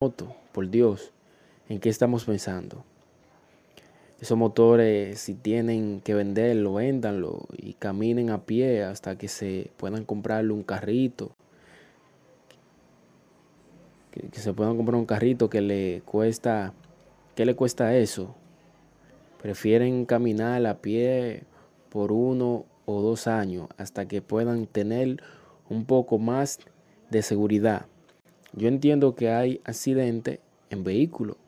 Moto, por Dios, ¿en qué estamos pensando? Esos motores, si tienen que venderlo, véndanlo y caminen a pie hasta que se puedan comprarle un carrito. Que, que se puedan comprar un carrito que le cuesta, ¿qué le cuesta eso? Prefieren caminar a pie por uno o dos años hasta que puedan tener un poco más de seguridad. Yo entiendo que hay accidente en vehículo,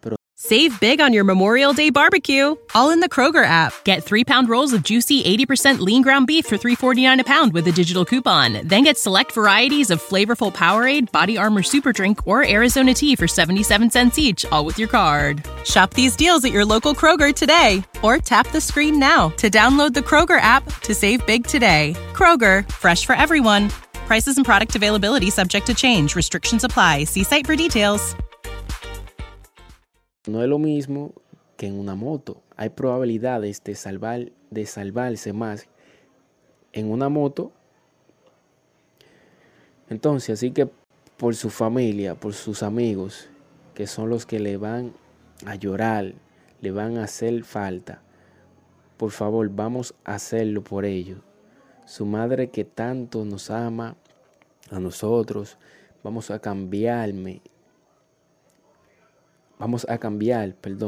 pero Save big on your Memorial Day barbecue, all in the Kroger app. Get three pound rolls of juicy 80% lean ground beef for $3.49 a pound with a digital coupon. Then get select varieties of flavorful Powerade, Body Armor Super Drink, or Arizona tea for 77 cents each, all with your card. Shop these deals at your local Kroger today, or tap the screen now to download the Kroger app to save big today. Kroger, fresh for everyone. Prices and product availability subject to change. Restrictions apply. See site for details. no es lo mismo que en una moto. Hay probabilidades de salvar, de salvarse más en una moto. Entonces, así que por su familia, por sus amigos, que son los que le van a llorar, le van a hacer falta. Por favor, vamos a hacerlo por ellos. Su madre que tanto nos ama a nosotros, vamos a cambiarme. Vamos a cambiar, perdón.